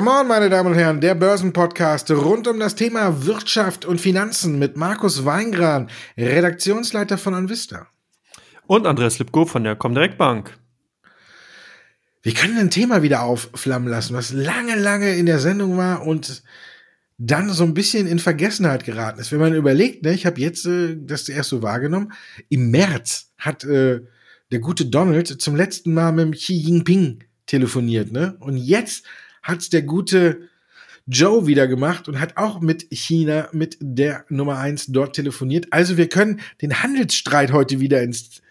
Come on, meine Damen und Herren, der Börsenpodcast rund um das Thema Wirtschaft und Finanzen mit Markus Weingran, Redaktionsleiter von Anvista. Und Andreas Lipko von der Comdirect Bank. Wir können ein Thema wieder aufflammen lassen, was lange, lange in der Sendung war und dann so ein bisschen in Vergessenheit geraten ist. Wenn man überlegt, ne, ich habe jetzt äh, das erst so wahrgenommen, im März hat äh, der gute Donald zum letzten Mal mit Xi Jinping telefoniert, ne? Und jetzt hat's der gute Joe wieder gemacht und hat auch mit China, mit der Nummer eins dort telefoniert. Also wir können den Handelsstreit heute wieder ins,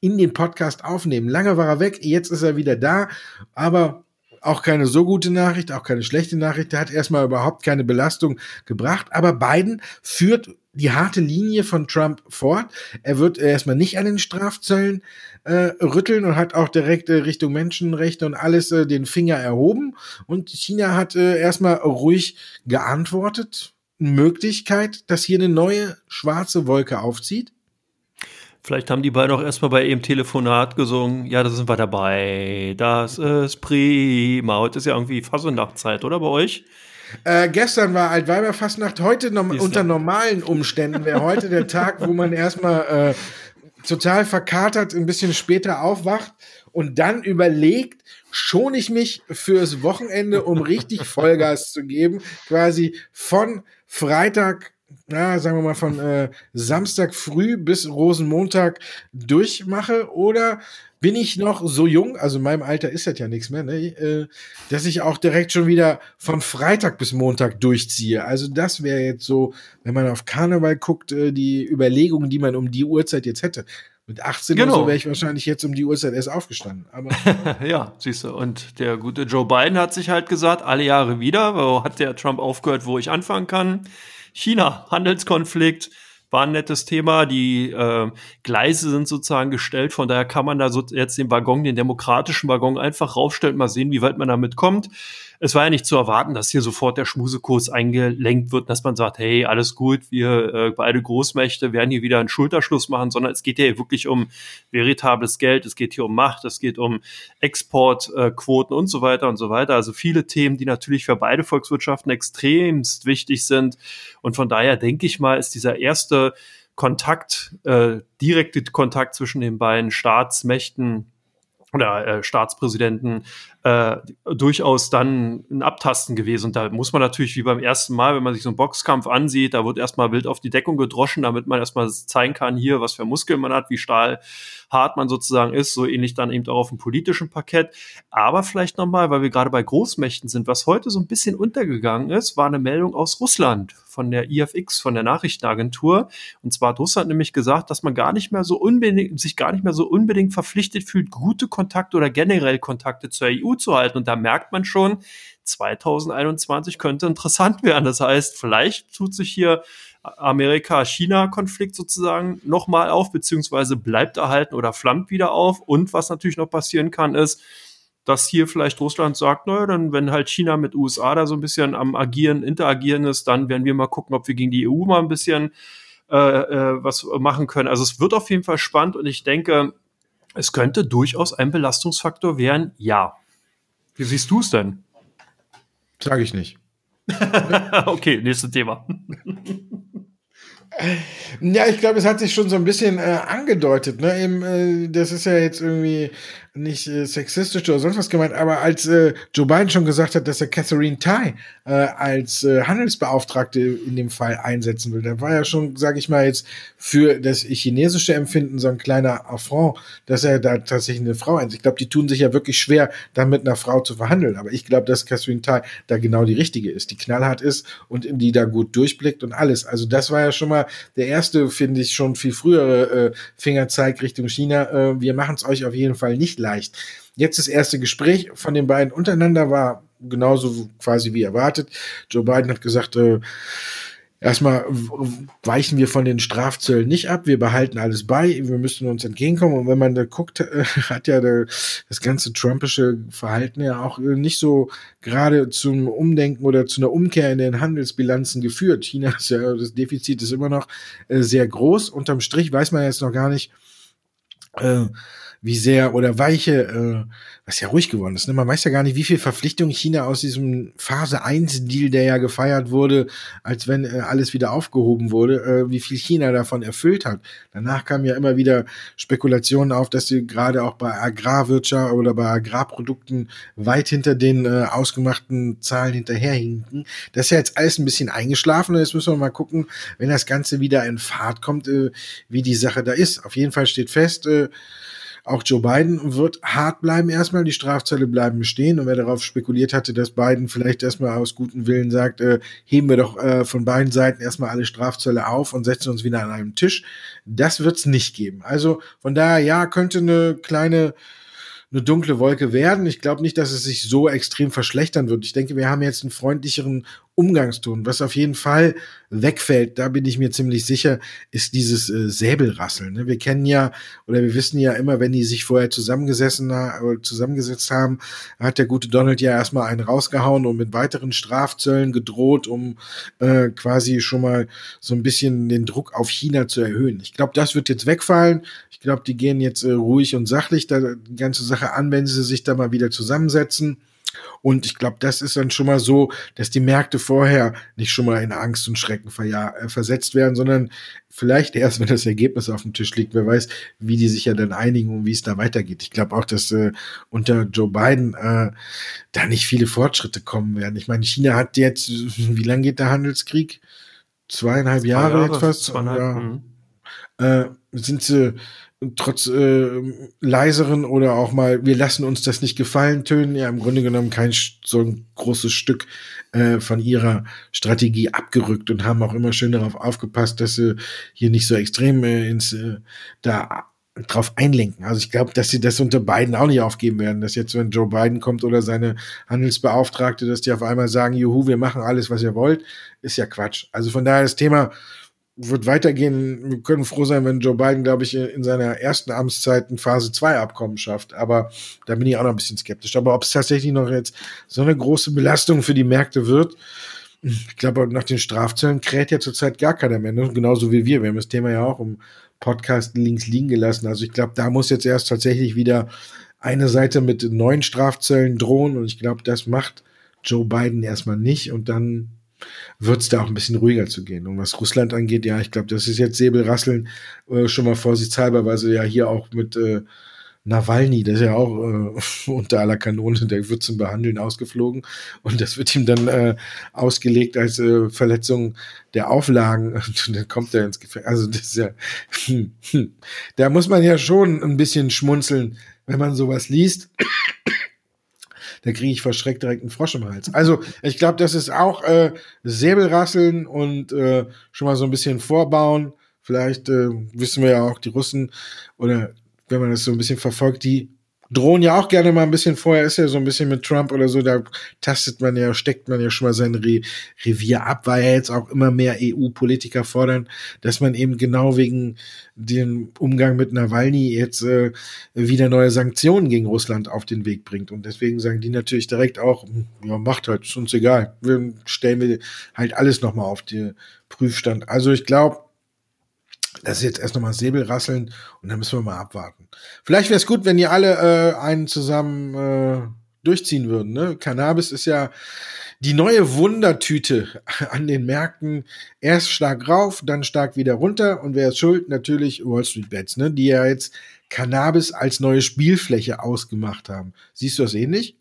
in den Podcast aufnehmen. Lange war er weg, jetzt ist er wieder da, aber auch keine so gute Nachricht, auch keine schlechte Nachricht. Er hat erstmal überhaupt keine Belastung gebracht, aber Biden führt die harte Linie von Trump fort. Er wird erstmal nicht an den Strafzöllen äh, rütteln und hat auch direkt äh, Richtung Menschenrechte und alles äh, den Finger erhoben. Und China hat äh, erstmal ruhig geantwortet. Möglichkeit, dass hier eine neue schwarze Wolke aufzieht? Vielleicht haben die beiden auch erstmal bei ihrem Telefonat gesungen, ja, da sind wir dabei, das ist prima. Heute ist ja irgendwie Fasernachtzeit, oder bei euch? Äh, gestern war Altweiberfastnacht, heute no unter normalen Umständen wäre heute der Tag, wo man erstmal äh, total verkatert, ein bisschen später aufwacht und dann überlegt, schon ich mich fürs Wochenende, um richtig Vollgas zu geben, quasi von Freitag na, sagen wir mal, von äh, Samstag früh bis Rosenmontag durchmache? Oder bin ich noch so jung, also in meinem Alter ist das ja nichts mehr, ne, äh, dass ich auch direkt schon wieder von Freitag bis Montag durchziehe. Also das wäre jetzt so, wenn man auf Karneval guckt, äh, die Überlegungen, die man um die Uhrzeit jetzt hätte. Mit 18 genau. so wäre ich wahrscheinlich jetzt um die Uhrzeit erst aufgestanden. Aber ja, siehst du. Und der gute Joe Biden hat sich halt gesagt, alle Jahre wieder, wo hat der Trump aufgehört, wo ich anfangen kann. China, Handelskonflikt, war ein nettes Thema. Die äh, Gleise sind sozusagen gestellt, von daher kann man da so jetzt den Waggon, den demokratischen Waggon einfach raufstellen, mal sehen, wie weit man damit kommt es war ja nicht zu erwarten, dass hier sofort der Schmusekurs eingelenkt wird, dass man sagt, hey, alles gut, wir äh, beide Großmächte werden hier wieder einen Schulterschluss machen, sondern es geht ja wirklich um veritables Geld, es geht hier um Macht, es geht um Exportquoten äh, und so weiter und so weiter. Also viele Themen, die natürlich für beide Volkswirtschaften extremst wichtig sind. Und von daher denke ich mal, ist dieser erste Kontakt, äh, direkte Kontakt zwischen den beiden Staatsmächten oder äh, Staatspräsidenten äh, durchaus dann ein Abtasten gewesen. Und da muss man natürlich wie beim ersten Mal, wenn man sich so einen Boxkampf ansieht, da wird erstmal wild auf die Deckung gedroschen, damit man erstmal zeigen kann, hier, was für Muskeln man hat, wie stahlhart man sozusagen ist, so ähnlich dann eben auch auf dem politischen Parkett. Aber vielleicht nochmal, weil wir gerade bei Großmächten sind, was heute so ein bisschen untergegangen ist, war eine Meldung aus Russland von der IFX, von der Nachrichtenagentur. Und zwar hat Russland nämlich gesagt, dass man gar nicht mehr so unbedingt, sich gar nicht mehr so unbedingt verpflichtet fühlt, gute Kontakte oder generell Kontakte zur EU zu halten. Und da merkt man schon, 2021 könnte interessant werden. Das heißt, vielleicht tut sich hier Amerika-China-Konflikt sozusagen nochmal auf, beziehungsweise bleibt erhalten oder flammt wieder auf. Und was natürlich noch passieren kann, ist, dass hier vielleicht Russland sagt, naja, dann wenn halt China mit USA da so ein bisschen am Agieren, interagieren ist, dann werden wir mal gucken, ob wir gegen die EU mal ein bisschen äh, äh, was machen können. Also es wird auf jeden Fall spannend und ich denke, es könnte durchaus ein Belastungsfaktor werden, ja. Wie siehst du es denn? Sage ich nicht. okay, nächstes Thema. Ja, ich glaube, es hat sich schon so ein bisschen äh, angedeutet. Ne? Eben, äh, das ist ja jetzt irgendwie nicht äh, sexistisch oder sonst was gemeint, aber als äh, Joe Biden schon gesagt hat, dass er Catherine Tai äh, als äh, Handelsbeauftragte in dem Fall einsetzen will, da war ja schon, sage ich mal jetzt, für das chinesische Empfinden so ein kleiner Affront, dass er da tatsächlich eine Frau einsetzt. Ich glaube, die tun sich ja wirklich schwer, da mit einer Frau zu verhandeln, aber ich glaube, dass Catherine Tai da genau die richtige ist, die knallhart ist und die da gut durchblickt und alles. Also das war ja schon mal der erste, finde ich, schon viel frühere äh, Fingerzeig Richtung China. Äh, wir machen es euch auf jeden Fall nicht leicht. Jetzt das erste Gespräch von den beiden untereinander war genauso quasi wie erwartet. Joe Biden hat gesagt, äh, erstmal weichen wir von den Strafzöllen nicht ab, wir behalten alles bei, wir müssen uns entgegenkommen. Und wenn man da guckt, äh, hat ja der, das ganze Trumpische Verhalten ja auch äh, nicht so gerade zum Umdenken oder zu einer Umkehr in den Handelsbilanzen geführt. China ist ja, das Defizit ist immer noch äh, sehr groß. Unterm Strich weiß man jetzt noch gar nicht, äh, wie sehr oder weiche, äh, was ja ruhig geworden ist. Ne? Man weiß ja gar nicht, wie viel Verpflichtung China aus diesem Phase 1 Deal, der ja gefeiert wurde, als wenn äh, alles wieder aufgehoben wurde, äh, wie viel China davon erfüllt hat. Danach kamen ja immer wieder Spekulationen auf, dass sie gerade auch bei Agrarwirtschaft oder bei Agrarprodukten weit hinter den äh, ausgemachten Zahlen hinterherhinken. Das ist ja jetzt alles ein bisschen eingeschlafen und jetzt müssen wir mal gucken, wenn das Ganze wieder in Fahrt kommt, äh, wie die Sache da ist. Auf jeden Fall steht fest, äh, auch Joe Biden wird hart bleiben erstmal, die Strafzölle bleiben bestehen. Und wer darauf spekuliert hatte, dass Biden vielleicht erstmal aus gutem Willen sagt, äh, heben wir doch äh, von beiden Seiten erstmal alle Strafzölle auf und setzen uns wieder an einem Tisch, das wird's nicht geben. Also von daher, ja, könnte eine kleine eine dunkle Wolke werden. Ich glaube nicht, dass es sich so extrem verschlechtern wird. Ich denke, wir haben jetzt einen freundlicheren Umgangston. Was auf jeden Fall wegfällt, da bin ich mir ziemlich sicher, ist dieses äh, Säbelrasseln. Ne? Wir kennen ja oder wir wissen ja immer, wenn die sich vorher zusammengesessen oder zusammengesetzt haben, hat der gute Donald ja erstmal einen rausgehauen und mit weiteren Strafzöllen gedroht, um äh, quasi schon mal so ein bisschen den Druck auf China zu erhöhen. Ich glaube, das wird jetzt wegfallen. Ich glaube, die gehen jetzt äh, ruhig und sachlich da die ganze Sache an, wenn sie sich da mal wieder zusammensetzen. Und ich glaube, das ist dann schon mal so, dass die Märkte vorher nicht schon mal in Angst und Schrecken äh, versetzt werden, sondern vielleicht erst, wenn das Ergebnis auf dem Tisch liegt. Wer weiß, wie die sich ja dann einigen und wie es da weitergeht. Ich glaube auch, dass äh, unter Joe Biden äh, da nicht viele Fortschritte kommen werden. Ich meine, China hat jetzt, wie lange geht der Handelskrieg? Zweieinhalb Jahre, Jahre fast. Zweieinhalb, ja. Mhm. Äh, sind sie trotz äh, leiseren oder auch mal, wir lassen uns das nicht gefallen, tönen ja im Grunde genommen kein so ein großes Stück äh, von ihrer Strategie abgerückt und haben auch immer schön darauf aufgepasst, dass sie hier nicht so extrem äh, ins äh, da drauf einlenken. Also ich glaube, dass sie das unter Biden auch nicht aufgeben werden, dass jetzt, wenn Joe Biden kommt oder seine Handelsbeauftragte, dass die auf einmal sagen, juhu, wir machen alles, was ihr wollt, ist ja Quatsch. Also von daher das Thema wird weitergehen. Wir können froh sein, wenn Joe Biden, glaube ich, in seiner ersten Amtszeit ein Phase 2 Abkommen schafft. Aber da bin ich auch noch ein bisschen skeptisch. Aber ob es tatsächlich noch jetzt so eine große Belastung für die Märkte wird, ich glaube, nach den Strafzöllen kräht ja zurzeit gar keiner mehr. Ne? Genauso wie wir. Wir haben das Thema ja auch im Podcast links liegen gelassen. Also ich glaube, da muss jetzt erst tatsächlich wieder eine Seite mit neuen Strafzöllen drohen. Und ich glaube, das macht Joe Biden erstmal nicht. Und dann wird es da auch ein bisschen ruhiger zu gehen. Und was Russland angeht, ja, ich glaube, das ist jetzt Säbelrasseln äh, schon mal vorsichtshalber, weil sie ja hier auch mit äh, Nawalny, der ist ja auch äh, unter aller Kanone, der wird zum Behandeln ausgeflogen und das wird ihm dann äh, ausgelegt als äh, Verletzung der Auflagen und dann kommt er ins Gefängnis. Also das ist ja, hm, hm. da muss man ja schon ein bisschen schmunzeln, wenn man sowas liest da kriege ich verschreckt direkt einen Frosch im Hals. Also ich glaube, das ist auch äh, Säbelrasseln und äh, schon mal so ein bisschen vorbauen. Vielleicht äh, wissen wir ja auch, die Russen oder wenn man das so ein bisschen verfolgt, die drohen ja auch gerne mal ein bisschen vorher, ist ja so ein bisschen mit Trump oder so, da tastet man ja, steckt man ja schon mal sein Re Revier ab, weil ja jetzt auch immer mehr EU-Politiker fordern, dass man eben genau wegen dem Umgang mit Nawalny jetzt äh, wieder neue Sanktionen gegen Russland auf den Weg bringt. Und deswegen sagen die natürlich direkt auch, hm, ja, macht halt, ist uns egal. Wir stellen wir halt alles nochmal auf den Prüfstand. Also ich glaube, das ist jetzt erst nochmal Säbelrasseln und dann müssen wir mal abwarten. Vielleicht wäre es gut, wenn ihr alle äh, einen zusammen äh, durchziehen würden. Ne? Cannabis ist ja die neue Wundertüte an den Märkten. Erst stark rauf, dann stark wieder runter. Und wer ist schuld? Natürlich Wall Street Bets, ne? die ja jetzt Cannabis als neue Spielfläche ausgemacht haben. Siehst du das ähnlich?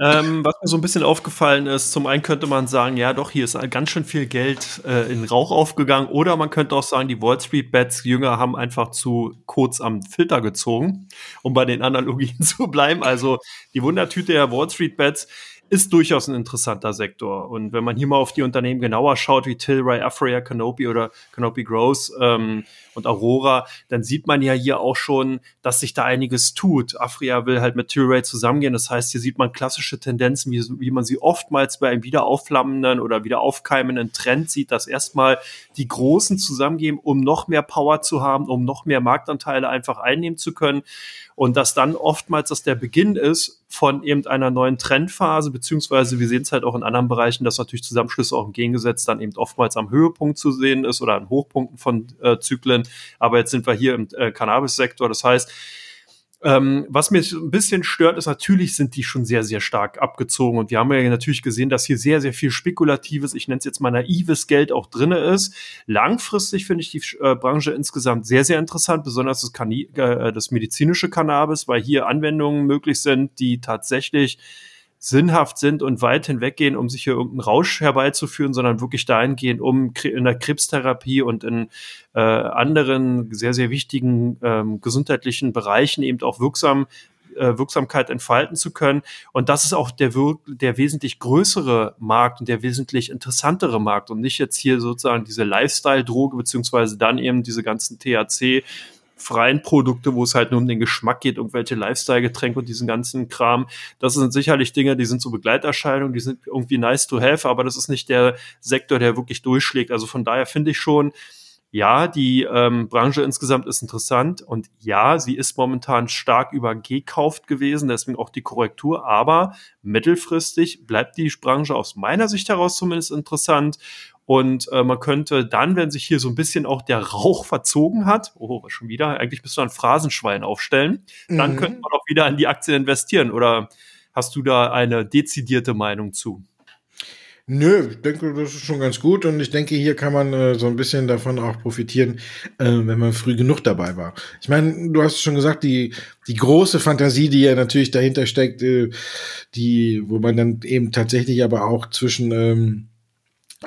Ähm, was mir so ein bisschen aufgefallen ist, zum einen könnte man sagen, ja doch, hier ist ganz schön viel Geld äh, in Rauch aufgegangen. Oder man könnte auch sagen, die Wall Street Bets Jünger haben einfach zu kurz am Filter gezogen, um bei den Analogien zu bleiben. Also die Wundertüte der Wall Street Bets ist durchaus ein interessanter Sektor. Und wenn man hier mal auf die Unternehmen genauer schaut, wie Tilray, Afria, Canopy oder Canopy Growth ähm, und Aurora, dann sieht man ja hier auch schon, dass sich da einiges tut. Afria will halt mit Tilray zusammengehen. Das heißt, hier sieht man klassische Tendenzen, wie, wie man sie oftmals bei einem wieder aufflammenden oder wieder aufkeimenden Trend sieht, dass erstmal die Großen zusammengehen, um noch mehr Power zu haben, um noch mehr Marktanteile einfach einnehmen zu können. Und dass dann oftmals das der Beginn ist von eben einer neuen Trendphase, beziehungsweise wir sehen es halt auch in anderen Bereichen, dass natürlich Zusammenschlüsse auch im Gegensatz dann eben oftmals am Höhepunkt zu sehen ist oder an Hochpunkten von äh, Zyklen. Aber jetzt sind wir hier im äh, Cannabis-Sektor. Das heißt, ähm, was mich ein bisschen stört, ist natürlich sind die schon sehr, sehr stark abgezogen. Und wir haben ja natürlich gesehen, dass hier sehr, sehr viel spekulatives, ich nenne es jetzt mal naives Geld auch drinne ist. Langfristig finde ich die äh, Branche insgesamt sehr, sehr interessant, besonders das, Kani äh, das medizinische Cannabis, weil hier Anwendungen möglich sind, die tatsächlich sinnhaft sind und weit hinweggehen, um sich hier irgendeinen Rausch herbeizuführen, sondern wirklich dahingehend, um in der Krebstherapie und in äh, anderen sehr, sehr wichtigen ähm, gesundheitlichen Bereichen eben auch wirksam äh, Wirksamkeit entfalten zu können. Und das ist auch der, der wesentlich größere Markt und der wesentlich interessantere Markt und nicht jetzt hier sozusagen diese Lifestyle-Droge, beziehungsweise dann eben diese ganzen THC, freien Produkte, wo es halt nur um den Geschmack geht, irgendwelche Lifestyle-Getränke und diesen ganzen Kram. Das sind sicherlich Dinge, die sind so Begleiterscheinungen, die sind irgendwie nice to have, aber das ist nicht der Sektor, der wirklich durchschlägt. Also von daher finde ich schon, ja, die ähm, Branche insgesamt ist interessant und ja, sie ist momentan stark übergekauft gewesen, deswegen auch die Korrektur, aber mittelfristig bleibt die Branche aus meiner Sicht heraus zumindest interessant und äh, man könnte dann, wenn sich hier so ein bisschen auch der Rauch verzogen hat, oh, schon wieder, eigentlich bist du ein Phrasenschwein aufstellen, dann mhm. könnte man auch wieder in die Aktien investieren. Oder hast du da eine dezidierte Meinung zu? Nö, ich denke, das ist schon ganz gut und ich denke, hier kann man äh, so ein bisschen davon auch profitieren, äh, wenn man früh genug dabei war. Ich meine, du hast schon gesagt, die, die große Fantasie, die ja natürlich dahinter steckt, äh, die, wo man dann eben tatsächlich aber auch zwischen ähm,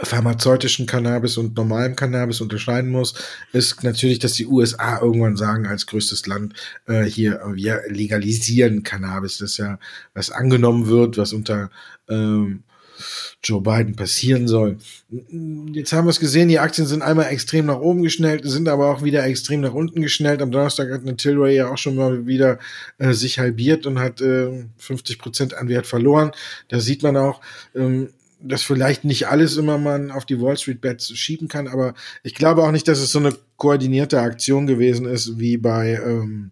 pharmazeutischen Cannabis und normalem Cannabis unterscheiden muss, ist natürlich, dass die USA irgendwann sagen, als größtes Land äh, hier, wir legalisieren Cannabis. Das ist ja, was angenommen wird, was unter ähm, Joe Biden passieren soll. Jetzt haben wir es gesehen, die Aktien sind einmal extrem nach oben geschnellt, sind aber auch wieder extrem nach unten geschnellt. Am Donnerstag hat eine Tilray ja auch schon mal wieder äh, sich halbiert und hat äh, 50 Prozent an Wert verloren. Da sieht man auch, ähm, dass vielleicht nicht alles immer man auf die Wall Street Bets schieben kann, aber ich glaube auch nicht, dass es so eine koordinierte Aktion gewesen ist wie bei ähm,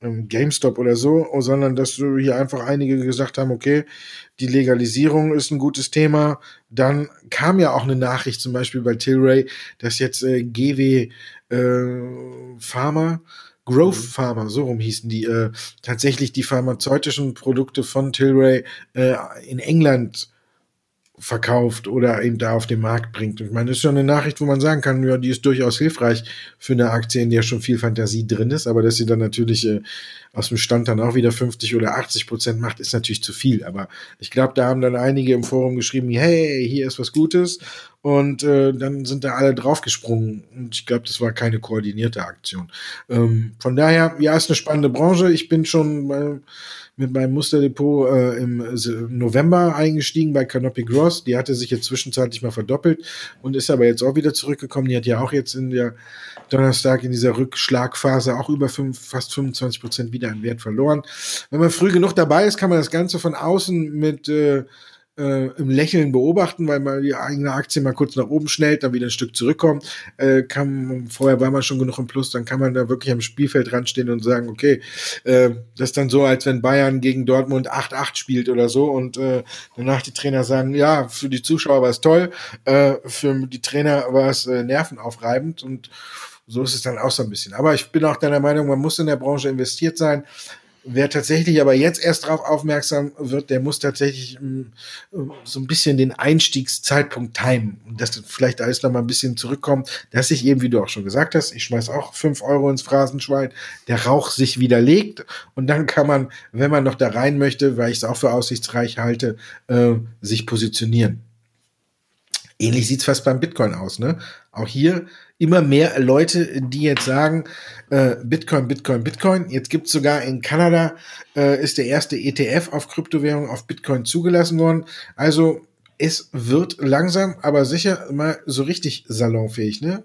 ähm GameStop oder so, sondern dass hier einfach einige gesagt haben, okay, die Legalisierung ist ein gutes Thema. Dann kam ja auch eine Nachricht zum Beispiel bei Tilray, dass jetzt äh, GW äh, Pharma Growth mhm. Pharma, so rum hießen die, äh, tatsächlich die pharmazeutischen Produkte von Tilray äh, in England verkauft oder eben da auf den Markt bringt. Und ich meine, das ist schon eine Nachricht, wo man sagen kann, ja, die ist durchaus hilfreich für eine Aktie, in der schon viel Fantasie drin ist, aber dass sie dann natürlich äh, aus dem Stand dann auch wieder 50 oder 80 Prozent macht, ist natürlich zu viel. Aber ich glaube, da haben dann einige im Forum geschrieben, hey, hier ist was Gutes. Und äh, dann sind da alle draufgesprungen. Und ich glaube, das war keine koordinierte Aktion. Ähm, von daher, ja, ist eine spannende Branche. Ich bin schon bei mit meinem Musterdepot äh, im November eingestiegen bei Canopy Gross. Die hatte sich jetzt zwischenzeitlich mal verdoppelt und ist aber jetzt auch wieder zurückgekommen. Die hat ja auch jetzt in der Donnerstag in dieser Rückschlagphase auch über fünf, fast 25 Prozent wieder an Wert verloren. Wenn man früh genug dabei ist, kann man das Ganze von außen mit äh, äh, im Lächeln beobachten, weil man die eigene Aktie mal kurz nach oben schnellt, dann wieder ein Stück zurückkommt. Äh, kann, vorher war man schon genug im Plus, dann kann man da wirklich am Spielfeld ranstehen und sagen, okay, äh, das ist dann so, als wenn Bayern gegen Dortmund 8-8 spielt oder so und äh, danach die Trainer sagen, ja, für die Zuschauer war es toll, äh, für die Trainer war es äh, nervenaufreibend und so ist es dann auch so ein bisschen. Aber ich bin auch deiner Meinung, man muss in der Branche investiert sein. Wer tatsächlich aber jetzt erst darauf aufmerksam wird, der muss tatsächlich ähm, so ein bisschen den Einstiegszeitpunkt timen. Und dass vielleicht alles noch mal ein bisschen zurückkommt, dass ich eben, wie du auch schon gesagt hast, ich schmeiß auch fünf Euro ins Phrasenschwein, der Rauch sich widerlegt und dann kann man, wenn man noch da rein möchte, weil ich es auch für aussichtsreich halte, äh, sich positionieren. Ähnlich sieht's fast beim Bitcoin aus, ne? Auch hier immer mehr Leute, die jetzt sagen, äh, Bitcoin, Bitcoin, Bitcoin. Jetzt gibt's sogar in Kanada, äh, ist der erste ETF auf Kryptowährung auf Bitcoin zugelassen worden. Also es wird langsam, aber sicher mal so richtig salonfähig, ne?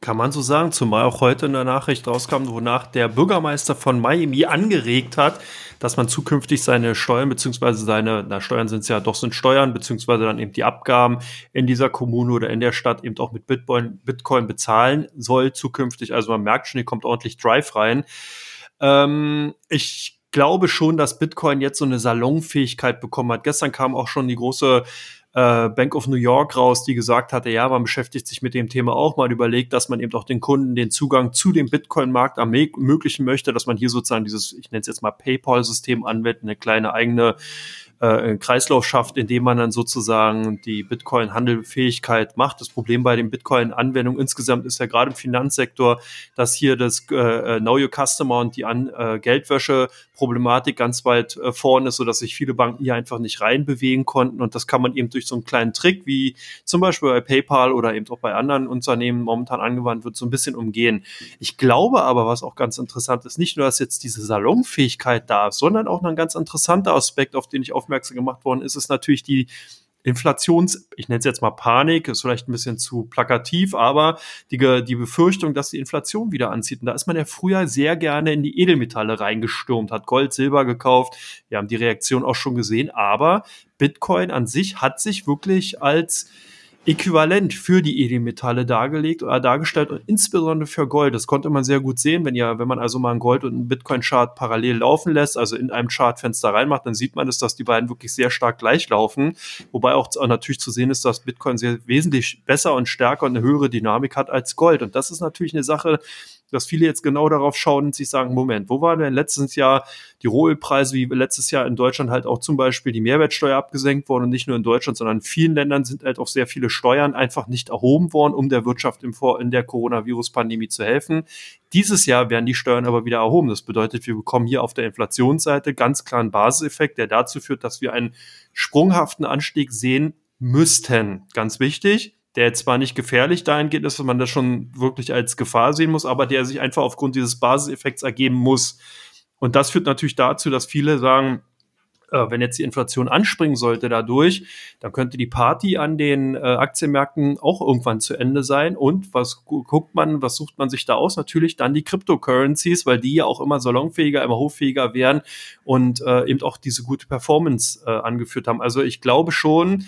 Kann man so sagen, zumal auch heute in der Nachricht rauskam, wonach der Bürgermeister von Miami angeregt hat, dass man zukünftig seine Steuern beziehungsweise seine, na Steuern sind es ja doch sind Steuern beziehungsweise dann eben die Abgaben in dieser Kommune oder in der Stadt eben auch mit Bitcoin, Bitcoin bezahlen soll zukünftig. Also man merkt schon, hier kommt ordentlich Drive rein. Ähm, ich glaube schon, dass Bitcoin jetzt so eine Salonfähigkeit bekommen hat. Gestern kam auch schon die große äh, Bank of New York raus, die gesagt hatte, ja, man beschäftigt sich mit dem Thema auch mal überlegt, dass man eben auch den Kunden den Zugang zu dem Bitcoin-Markt ermöglichen möchte, dass man hier sozusagen dieses, ich nenne es jetzt mal PayPal-System anwendet, eine kleine eigene äh, Kreislauf schafft, indem man dann sozusagen die Bitcoin-Handelfähigkeit macht. Das Problem bei den Bitcoin-Anwendungen insgesamt ist ja gerade im Finanzsektor, dass hier das äh, äh, Know Your Customer und die An äh, Geldwäsche-Problematik ganz weit äh, vorne ist, sodass sich viele Banken hier einfach nicht reinbewegen konnten. Und das kann man eben durch so einen kleinen Trick, wie zum Beispiel bei PayPal oder eben auch bei anderen Unternehmen momentan angewandt wird, so ein bisschen umgehen. Ich glaube aber, was auch ganz interessant ist, nicht nur, dass jetzt diese Salonfähigkeit da ist, sondern auch ein ganz interessanter Aspekt, auf den ich auf aufmerksam gemacht worden ist, ist natürlich die Inflations, ich nenne es jetzt mal Panik, ist vielleicht ein bisschen zu plakativ, aber die, die Befürchtung, dass die Inflation wieder anzieht. Und da ist man ja früher sehr gerne in die Edelmetalle reingestürmt, hat Gold, Silber gekauft. Wir haben die Reaktion auch schon gesehen, aber Bitcoin an sich hat sich wirklich als äquivalent für die Edelmetalle dargelegt oder dargestellt und insbesondere für Gold. Das konnte man sehr gut sehen, wenn ja, wenn man also mal einen Gold- und einen Bitcoin-Chart parallel laufen lässt, also in einem Chartfenster reinmacht, dann sieht man es, dass die beiden wirklich sehr stark gleich laufen. Wobei auch natürlich zu sehen ist, dass Bitcoin sehr wesentlich besser und stärker und eine höhere Dynamik hat als Gold. Und das ist natürlich eine Sache, dass viele jetzt genau darauf schauen und sich sagen, Moment, wo waren denn letztes Jahr die Rohölpreise, wie letztes Jahr in Deutschland halt auch zum Beispiel die Mehrwertsteuer abgesenkt worden und nicht nur in Deutschland, sondern in vielen Ländern sind halt auch sehr viele Steuern einfach nicht erhoben worden, um der Wirtschaft im Vor in der Coronavirus-Pandemie zu helfen. Dieses Jahr werden die Steuern aber wieder erhoben. Das bedeutet, wir bekommen hier auf der Inflationsseite ganz klar einen Basiseffekt, der dazu führt, dass wir einen sprunghaften Anstieg sehen müssten. Ganz wichtig der zwar nicht gefährlich dahingehend ist, dass man das schon wirklich als Gefahr sehen muss, aber der sich einfach aufgrund dieses Basiseffekts ergeben muss. Und das führt natürlich dazu, dass viele sagen, äh, wenn jetzt die Inflation anspringen sollte dadurch, dann könnte die Party an den äh, Aktienmärkten auch irgendwann zu Ende sein. Und was guckt man, was sucht man sich da aus? Natürlich dann die Cryptocurrencies, weil die ja auch immer salonfähiger, immer hochfähiger werden und äh, eben auch diese gute Performance äh, angeführt haben. Also ich glaube schon,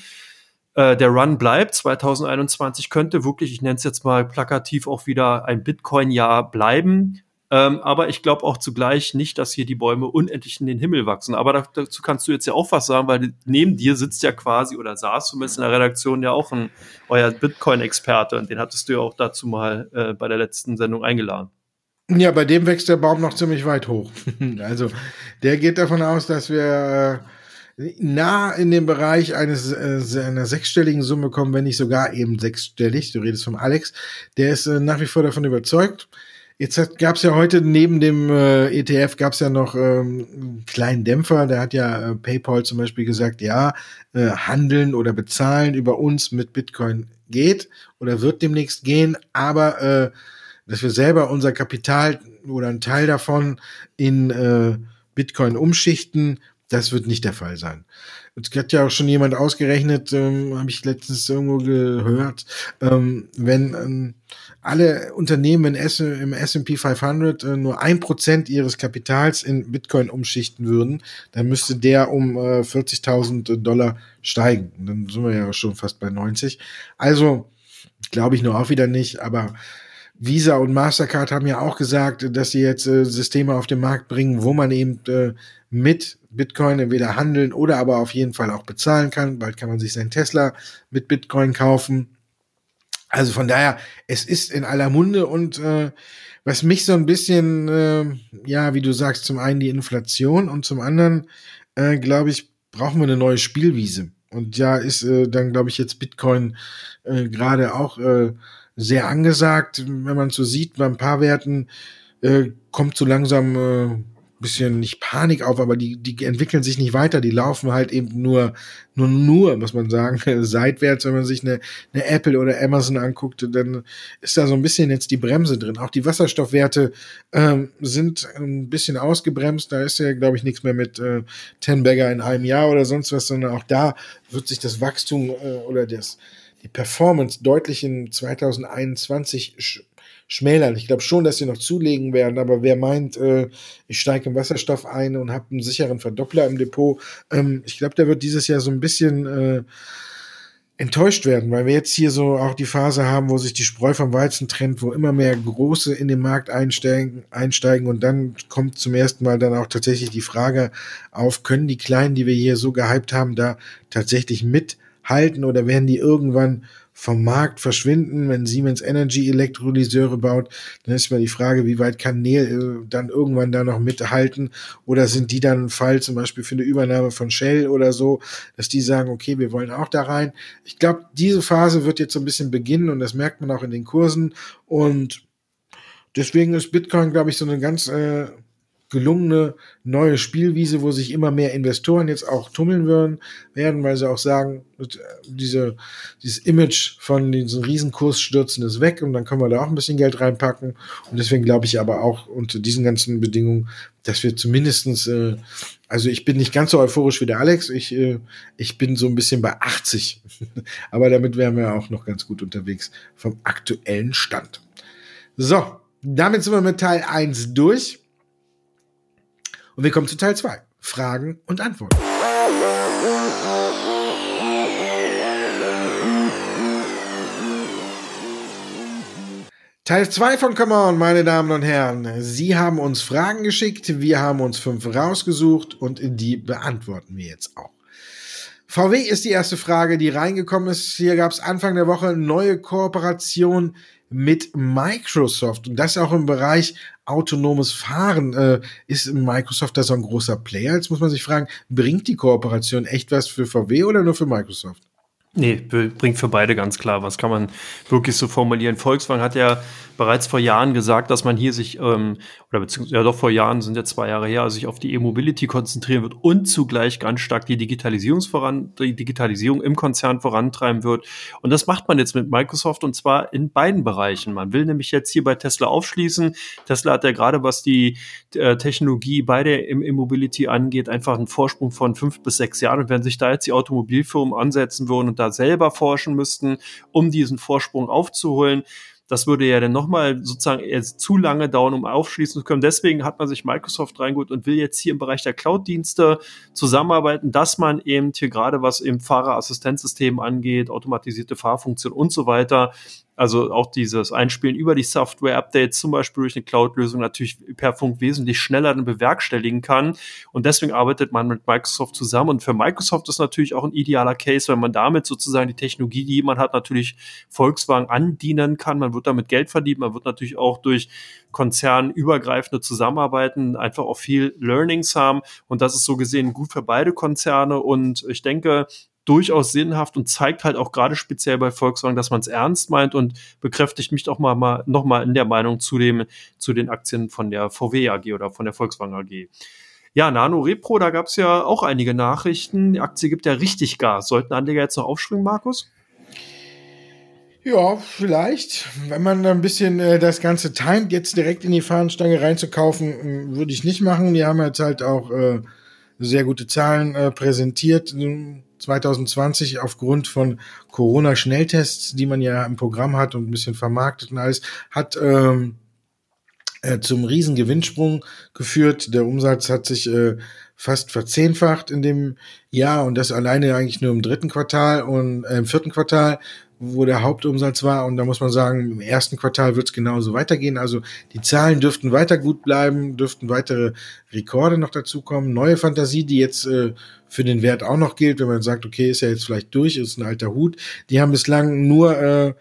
äh, der Run bleibt. 2021 könnte wirklich, ich nenne es jetzt mal plakativ, auch wieder ein Bitcoin-Jahr bleiben. Ähm, aber ich glaube auch zugleich nicht, dass hier die Bäume unendlich in den Himmel wachsen. Aber dazu kannst du jetzt ja auch was sagen, weil neben dir sitzt ja quasi oder saß zumindest in der Redaktion ja auch ein euer Bitcoin-Experte und den hattest du ja auch dazu mal äh, bei der letzten Sendung eingeladen. Ja, bei dem wächst der Baum noch ziemlich weit hoch. also der geht davon aus, dass wir äh, nah in den Bereich eines äh, einer sechsstelligen Summe kommen, wenn nicht sogar eben sechsstellig. Du redest vom Alex. Der ist äh, nach wie vor davon überzeugt. Jetzt gab es ja heute neben dem äh, ETF gab es ja noch ähm, einen kleinen Dämpfer. Da hat ja äh, PayPal zum Beispiel gesagt, ja, äh, handeln oder bezahlen über uns mit Bitcoin geht oder wird demnächst gehen, aber äh, dass wir selber unser Kapital oder einen Teil davon in äh, Bitcoin umschichten das wird nicht der Fall sein. Es hat ja auch schon jemand ausgerechnet, ähm, habe ich letztens irgendwo gehört, ähm, wenn ähm, alle Unternehmen im S&P 500 äh, nur ein Prozent ihres Kapitals in Bitcoin umschichten würden, dann müsste der um äh, 40.000 Dollar steigen. dann sind wir ja schon fast bei 90. Also glaube ich nur auch wieder nicht, aber Visa und Mastercard haben ja auch gesagt, dass sie jetzt äh, Systeme auf den Markt bringen, wo man eben äh, mit Bitcoin entweder handeln oder aber auf jeden Fall auch bezahlen kann. Bald kann man sich sein Tesla mit Bitcoin kaufen. Also von daher, es ist in aller Munde und äh, was mich so ein bisschen, äh, ja, wie du sagst, zum einen die Inflation und zum anderen, äh, glaube ich, brauchen wir eine neue Spielwiese. Und ja, ist äh, dann, glaube ich, jetzt Bitcoin äh, gerade auch äh, sehr angesagt. Wenn man so sieht, bei ein paar Werten äh, kommt so langsam äh, bisschen nicht Panik auf, aber die, die entwickeln sich nicht weiter, die laufen halt eben nur, nur, nur, muss man sagen, seitwärts, wenn man sich eine, eine Apple oder Amazon anguckt, dann ist da so ein bisschen jetzt die Bremse drin. Auch die Wasserstoffwerte ähm, sind ein bisschen ausgebremst, da ist ja, glaube ich, nichts mehr mit äh, Ten Bagger in einem Jahr oder sonst was, sondern auch da wird sich das Wachstum äh, oder das, die Performance deutlich in 2021 schmälern. Ich glaube schon, dass sie noch zulegen werden, aber wer meint, äh, ich steige im Wasserstoff ein und habe einen sicheren Verdoppler im Depot, ähm, ich glaube, der wird dieses Jahr so ein bisschen äh, enttäuscht werden, weil wir jetzt hier so auch die Phase haben, wo sich die Spreu vom Weizen trennt, wo immer mehr Große in den Markt einsteigen, einsteigen und dann kommt zum ersten Mal dann auch tatsächlich die Frage auf, können die Kleinen, die wir hier so gehypt haben, da tatsächlich mithalten oder werden die irgendwann vom Markt verschwinden, wenn Siemens Energy Elektrolyseure baut, dann ist mal die Frage, wie weit kann Neil äh, dann irgendwann da noch mithalten oder sind die dann ein Fall zum Beispiel für eine Übernahme von Shell oder so, dass die sagen, okay, wir wollen auch da rein. Ich glaube, diese Phase wird jetzt so ein bisschen beginnen und das merkt man auch in den Kursen und deswegen ist Bitcoin, glaube ich, so eine ganz äh, gelungene neue Spielwiese, wo sich immer mehr Investoren jetzt auch tummeln würden, werden, weil sie auch sagen, äh, diese, dieses Image von diesen Riesenkursstürzen ist weg und dann können wir da auch ein bisschen Geld reinpacken. Und deswegen glaube ich aber auch unter diesen ganzen Bedingungen, dass wir zumindestens, äh, also ich bin nicht ganz so euphorisch wie der Alex, ich, äh, ich bin so ein bisschen bei 80. aber damit wären wir auch noch ganz gut unterwegs vom aktuellen Stand. So, damit sind wir mit Teil 1 durch. Und wir kommen zu Teil 2. Fragen und Antworten. Teil 2 von Come On, meine Damen und Herren. Sie haben uns Fragen geschickt, wir haben uns fünf rausgesucht und die beantworten wir jetzt auch. VW ist die erste Frage, die reingekommen ist. Hier gab es Anfang der Woche neue Kooperation mit Microsoft und das auch im Bereich autonomes Fahren. Äh, ist Microsoft da so ein großer Player? Jetzt muss man sich fragen, bringt die Kooperation echt was für VW oder nur für Microsoft? Nee, bringt für beide ganz klar. Was kann man wirklich so formulieren? Volkswagen hat ja bereits vor Jahren gesagt, dass man hier sich, ähm, oder beziehungsweise ja doch vor Jahren, sind ja zwei Jahre her, sich auf die E-Mobility konzentrieren wird und zugleich ganz stark die, Digitalisierungs voran, die Digitalisierung im Konzern vorantreiben wird. Und das macht man jetzt mit Microsoft und zwar in beiden Bereichen. Man will nämlich jetzt hier bei Tesla aufschließen. Tesla hat ja gerade, was die äh, Technologie bei der E-Mobility angeht, einfach einen Vorsprung von fünf bis sechs Jahren. Und wenn sich da jetzt die Automobilfirmen ansetzen würden und da selber forschen müssten, um diesen Vorsprung aufzuholen, das würde ja dann nochmal sozusagen jetzt zu lange dauern, um aufschließen zu können. Deswegen hat man sich Microsoft reingeholt und will jetzt hier im Bereich der Cloud-Dienste zusammenarbeiten, dass man eben hier gerade was im Fahrerassistenzsystem angeht, automatisierte Fahrfunktion und so weiter, also auch dieses Einspielen über die Software-Updates, zum Beispiel durch eine Cloud-Lösung, natürlich per Funk wesentlich schneller bewerkstelligen kann. Und deswegen arbeitet man mit Microsoft zusammen. Und für Microsoft ist natürlich auch ein idealer Case, wenn man damit sozusagen die Technologie, die man hat, natürlich Volkswagen andienen kann. Man wird damit Geld verdienen. Man wird natürlich auch durch konzernübergreifende Zusammenarbeiten einfach auch viel Learnings haben. Und das ist so gesehen gut für beide Konzerne. Und ich denke, durchaus sinnhaft und zeigt halt auch gerade speziell bei Volkswagen, dass man es ernst meint und bekräftigt mich doch mal, mal noch mal in der Meinung zu dem zu den Aktien von der VW AG oder von der Volkswagen AG. Ja, Nano Repro, da gab es ja auch einige Nachrichten. Die Aktie gibt ja richtig Gas. Sollten Anleger jetzt noch aufspringen, Markus? Ja, vielleicht. Wenn man ein bisschen äh, das Ganze timet, jetzt direkt in die Fahnenstange reinzukaufen, würde ich nicht machen. Die haben jetzt halt auch äh, sehr gute Zahlen äh, präsentiert. 2020 aufgrund von Corona-Schnelltests, die man ja im Programm hat und ein bisschen vermarktet und alles, hat ähm, äh, zum riesen Gewinnsprung geführt. Der Umsatz hat sich äh, fast verzehnfacht in dem Jahr und das alleine eigentlich nur im dritten Quartal und äh, im vierten Quartal wo der Hauptumsatz war. Und da muss man sagen, im ersten Quartal wird es genauso weitergehen. Also die Zahlen dürften weiter gut bleiben, dürften weitere Rekorde noch dazukommen. Neue Fantasie, die jetzt äh, für den Wert auch noch gilt, wenn man sagt, okay, ist ja jetzt vielleicht durch, ist ein alter Hut. Die haben bislang nur äh,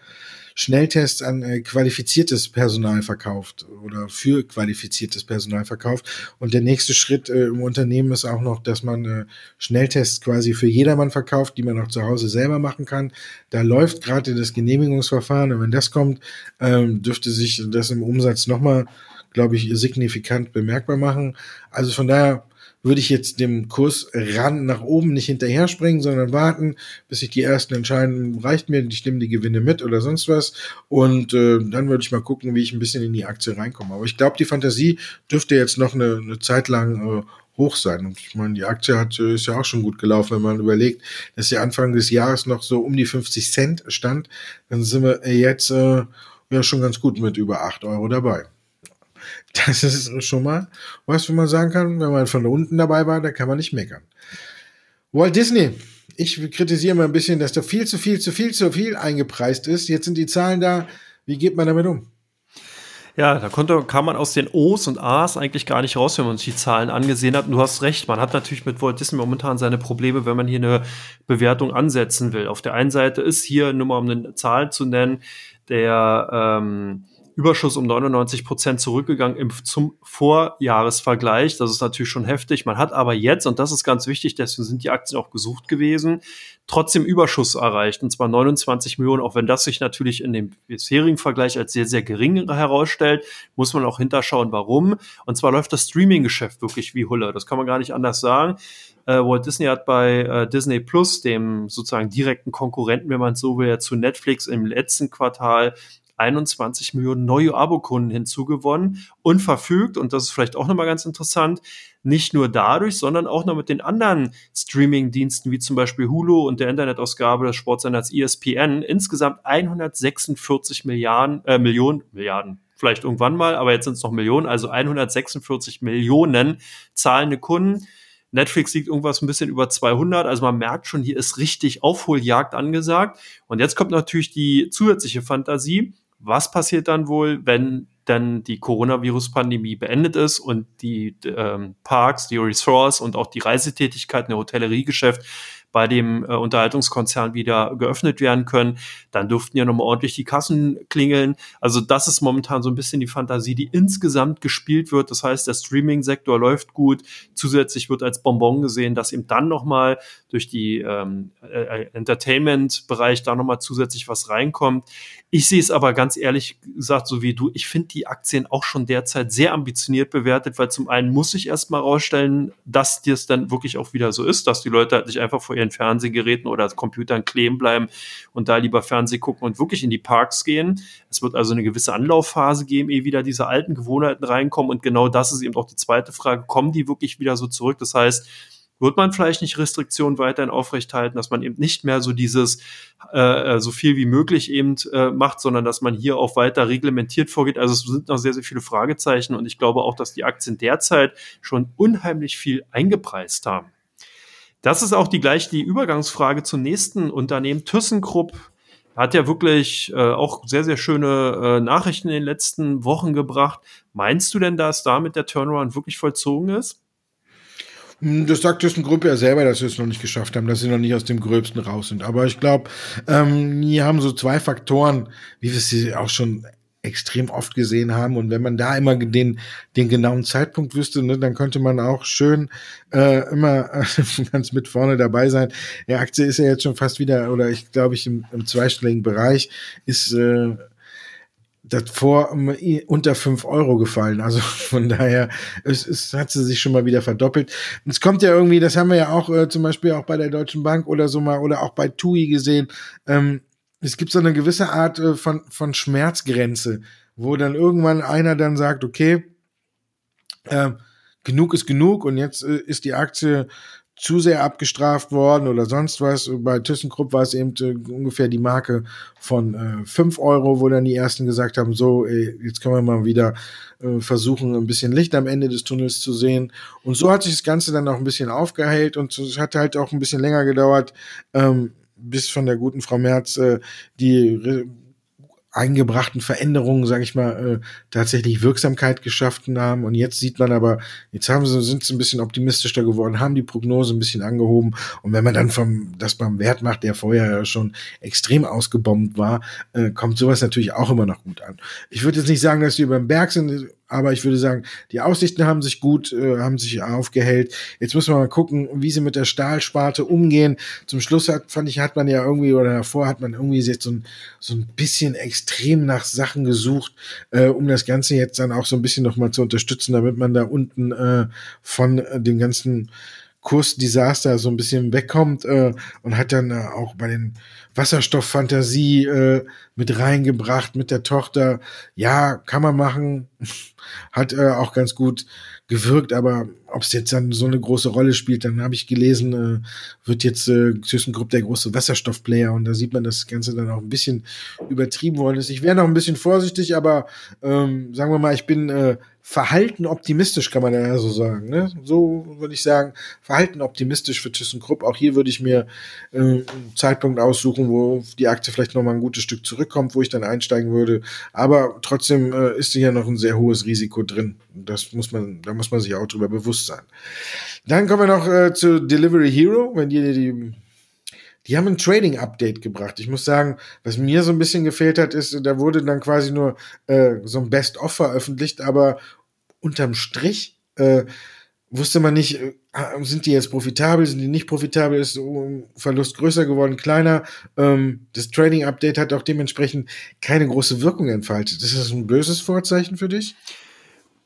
Schnelltests an äh, qualifiziertes Personal verkauft oder für qualifiziertes Personal verkauft. Und der nächste Schritt äh, im Unternehmen ist auch noch, dass man äh, Schnelltests quasi für jedermann verkauft, die man auch zu Hause selber machen kann. Da läuft gerade das Genehmigungsverfahren und wenn das kommt, ähm, dürfte sich das im Umsatz nochmal, glaube ich, signifikant bemerkbar machen. Also von daher würde ich jetzt dem Kurs ran nach oben nicht hinterher springen, sondern warten, bis sich die ersten entscheiden, reicht mir, ich nehme die Gewinne mit oder sonst was. Und äh, dann würde ich mal gucken, wie ich ein bisschen in die Aktie reinkomme. Aber ich glaube, die Fantasie dürfte jetzt noch eine, eine Zeit lang äh, hoch sein. Und ich meine, die Aktie hat, äh, ist ja auch schon gut gelaufen, wenn man überlegt, dass sie Anfang des Jahres noch so um die 50 Cent stand. Dann sind wir jetzt äh, ja schon ganz gut mit über 8 Euro dabei. Das ist schon mal was, wo man sagen kann, wenn man von unten dabei war, da kann man nicht meckern. Walt Disney ich kritisiere mal ein bisschen, dass da viel zu viel, zu viel, zu viel eingepreist ist. Jetzt sind die Zahlen da. Wie geht man damit um? Ja, da konnte, kam man aus den O's und A's eigentlich gar nicht raus, wenn man sich die Zahlen angesehen hat. Und du hast recht, man hat natürlich mit Walt Disney momentan seine Probleme, wenn man hier eine Bewertung ansetzen will. Auf der einen Seite ist hier, nur mal um eine Zahl zu nennen, der ähm, Überschuss um 99 Prozent zurückgegangen im, zum Vorjahresvergleich. Das ist natürlich schon heftig. Man hat aber jetzt, und das ist ganz wichtig, deswegen sind die Aktien auch gesucht gewesen, trotzdem Überschuss erreicht. Und zwar 29 Millionen, auch wenn das sich natürlich in dem bisherigen Vergleich als sehr, sehr gering herausstellt, muss man auch hinterschauen, warum. Und zwar läuft das Streaming-Geschäft wirklich wie Hulle. Das kann man gar nicht anders sagen. Äh, Walt Disney hat bei äh, Disney Plus, dem sozusagen direkten Konkurrenten, wenn man so will, zu Netflix im letzten Quartal 21 Millionen neue Abokunden hinzugewonnen und verfügt, und das ist vielleicht auch nochmal ganz interessant, nicht nur dadurch, sondern auch noch mit den anderen Streaming-Diensten wie zum Beispiel Hulu und der Internetausgabe des Sportsenders ESPN insgesamt 146 Milliarden, äh, Millionen, Milliarden, vielleicht irgendwann mal, aber jetzt sind es noch Millionen, also 146 Millionen zahlende Kunden. Netflix liegt irgendwas ein bisschen über 200. Also man merkt schon, hier ist richtig Aufholjagd angesagt. Und jetzt kommt natürlich die zusätzliche Fantasie was passiert dann wohl, wenn dann die Coronavirus-Pandemie beendet ist und die ähm, Parks, die Resorts und auch die Reisetätigkeiten, der Hotelleriegeschäft bei dem äh, Unterhaltungskonzern wieder geöffnet werden können. Dann dürften ja nochmal ordentlich die Kassen klingeln. Also das ist momentan so ein bisschen die Fantasie, die insgesamt gespielt wird. Das heißt, der Streaming-Sektor läuft gut. Zusätzlich wird als Bonbon gesehen, dass eben dann nochmal durch die ähm, äh, Entertainment-Bereich da nochmal zusätzlich was reinkommt. Ich sehe es aber ganz ehrlich gesagt, so wie du, ich finde die Aktien auch schon derzeit sehr ambitioniert bewertet, weil zum einen muss ich erstmal rausstellen, dass das dann wirklich auch wieder so ist, dass die Leute halt nicht einfach vor ihren Fernsehgeräten oder Computern kleben bleiben und da lieber Fernseh gucken und wirklich in die Parks gehen. Es wird also eine gewisse Anlaufphase geben, ehe wieder diese alten Gewohnheiten reinkommen und genau das ist eben auch die zweite Frage, kommen die wirklich wieder so zurück? Das heißt, wird man vielleicht nicht Restriktionen weiterhin aufrechthalten, dass man eben nicht mehr so dieses äh, so viel wie möglich eben äh, macht, sondern dass man hier auch weiter reglementiert vorgeht. Also es sind noch sehr, sehr viele Fragezeichen und ich glaube auch, dass die Aktien derzeit schon unheimlich viel eingepreist haben. Das ist auch die gleich die Übergangsfrage zum nächsten Unternehmen. ThyssenKrupp hat ja wirklich äh, auch sehr, sehr schöne äh, Nachrichten in den letzten Wochen gebracht. Meinst du denn, dass damit der Turnaround wirklich vollzogen ist? Hm, das sagt ThyssenKrupp ja selber, dass sie es noch nicht geschafft haben, dass sie noch nicht aus dem Gröbsten raus sind. Aber ich glaube, ähm, die haben so zwei Faktoren, wie wir sie auch schon extrem oft gesehen haben. Und wenn man da immer den, den genauen Zeitpunkt wüsste, ne, dann könnte man auch schön äh, immer äh, ganz mit vorne dabei sein. Die Aktie ist ja jetzt schon fast wieder, oder ich glaube ich im, im zweistelligen Bereich, ist äh, davor unter fünf Euro gefallen. Also von daher es, es hat sie sich schon mal wieder verdoppelt. Und es kommt ja irgendwie, das haben wir ja auch äh, zum Beispiel auch bei der Deutschen Bank oder so mal oder auch bei TUI gesehen. Ähm, es gibt so eine gewisse Art äh, von, von Schmerzgrenze, wo dann irgendwann einer dann sagt, okay, äh, genug ist genug und jetzt äh, ist die Aktie zu sehr abgestraft worden oder sonst was. Bei ThyssenKrupp war es eben äh, ungefähr die Marke von äh, 5 Euro, wo dann die ersten gesagt haben, so, ey, jetzt können wir mal wieder äh, versuchen, ein bisschen Licht am Ende des Tunnels zu sehen. Und so hat sich das Ganze dann auch ein bisschen aufgehellt und es hat halt auch ein bisschen länger gedauert, ähm, bis von der guten Frau Merz äh, die eingebrachten Veränderungen, sage ich mal, äh, tatsächlich Wirksamkeit geschaffen haben. Und jetzt sieht man aber, jetzt haben sie, sind sie ein bisschen optimistischer geworden, haben die Prognose ein bisschen angehoben. Und wenn man dann vom, das beim Wert macht, der vorher schon extrem ausgebombt war, äh, kommt sowas natürlich auch immer noch gut an. Ich würde jetzt nicht sagen, dass sie über den Berg sind aber ich würde sagen, die Aussichten haben sich gut, äh, haben sich aufgehellt. Jetzt müssen wir mal gucken, wie sie mit der Stahlsparte umgehen. Zum Schluss hat, fand ich, hat man ja irgendwie, oder davor hat man irgendwie jetzt so ein, so ein bisschen extrem nach Sachen gesucht, äh, um das Ganze jetzt dann auch so ein bisschen nochmal zu unterstützen, damit man da unten äh, von äh, den ganzen Kursdesaster so ein bisschen wegkommt äh, und hat dann äh, auch bei den Wasserstofffantasie äh, mit reingebracht mit der Tochter. Ja, kann man machen. Hat äh, auch ganz gut gewirkt, aber ob es jetzt dann so eine große Rolle spielt, dann habe ich gelesen, äh, wird jetzt äh, ThyssenKrupp der große Wasserstoffplayer und da sieht man, dass das Ganze dann auch ein bisschen übertrieben worden ist. Ich wäre noch ein bisschen vorsichtig, aber ähm, sagen wir mal, ich bin äh, verhalten optimistisch, kann man ja so sagen. Ne? So würde ich sagen, verhalten optimistisch für ThyssenKrupp. Auch hier würde ich mir äh, einen Zeitpunkt aussuchen, wo die Aktie vielleicht noch mal ein gutes Stück zurückkommt, wo ich dann einsteigen würde. Aber trotzdem äh, ist hier noch ein sehr hohes Risiko drin. Das muss man, da muss man sich auch drüber bewusst sein. Dann kommen wir noch äh, zu Delivery Hero, wenn die, die die haben ein Trading-Update gebracht. Ich muss sagen, was mir so ein bisschen gefehlt hat, ist, da wurde dann quasi nur äh, so ein Best-of veröffentlicht, aber unterm Strich äh, wusste man nicht, äh, sind die jetzt profitabel, sind die nicht profitabel, ist Verlust größer geworden, kleiner. Ähm, das Trading-Update hat auch dementsprechend keine große Wirkung entfaltet. Ist das ein böses Vorzeichen für dich?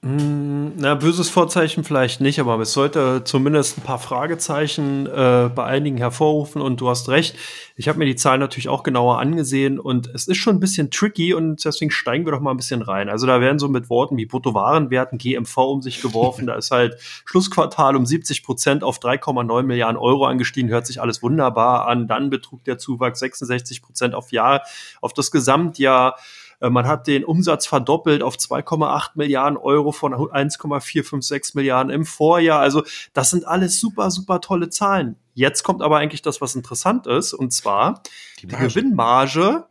Hm, na, böses Vorzeichen vielleicht nicht, aber es sollte zumindest ein paar Fragezeichen äh, bei einigen hervorrufen und du hast recht. Ich habe mir die Zahlen natürlich auch genauer angesehen und es ist schon ein bisschen tricky und deswegen steigen wir doch mal ein bisschen rein. Also da werden so mit Worten wie Bruttowarenwerten, GMV um sich geworfen. da ist halt Schlussquartal um 70 Prozent auf 3,9 Milliarden Euro angestiegen. Hört sich alles wunderbar an. Dann betrug der Zuwachs 66 Prozent auf Jahr, auf das Gesamtjahr. Äh, man hat den Umsatz verdoppelt auf 2,8 Milliarden Euro von 1,456 Milliarden im Vorjahr. Also das sind alles super, super tolle Zahlen. Jetzt kommt aber eigentlich das, was interessant ist, und zwar die, die Gewinnmarge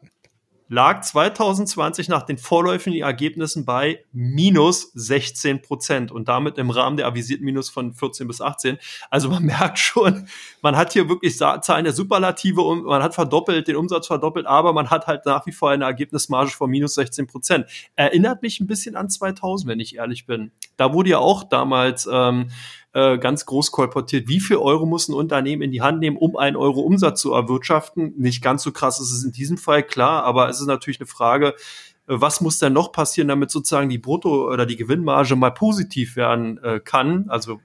lag 2020 nach den vorläufigen Ergebnissen bei minus 16 Prozent und damit im Rahmen der avisierten Minus von 14 bis 18. Also man merkt schon, man hat hier wirklich Zahlen der Superlative und man hat verdoppelt, den Umsatz verdoppelt, aber man hat halt nach wie vor eine Ergebnismarge von minus 16 Prozent. Erinnert mich ein bisschen an 2000, wenn ich ehrlich bin. Da wurde ja auch damals ähm, äh, ganz groß kolportiert, wie viel Euro muss ein Unternehmen in die Hand nehmen, um einen Euro Umsatz zu erwirtschaften. Nicht ganz so krass ist es in diesem Fall, klar, aber es ist natürlich eine Frage, äh, was muss denn noch passieren, damit sozusagen die Brutto- oder die Gewinnmarge mal positiv werden äh, kann? Also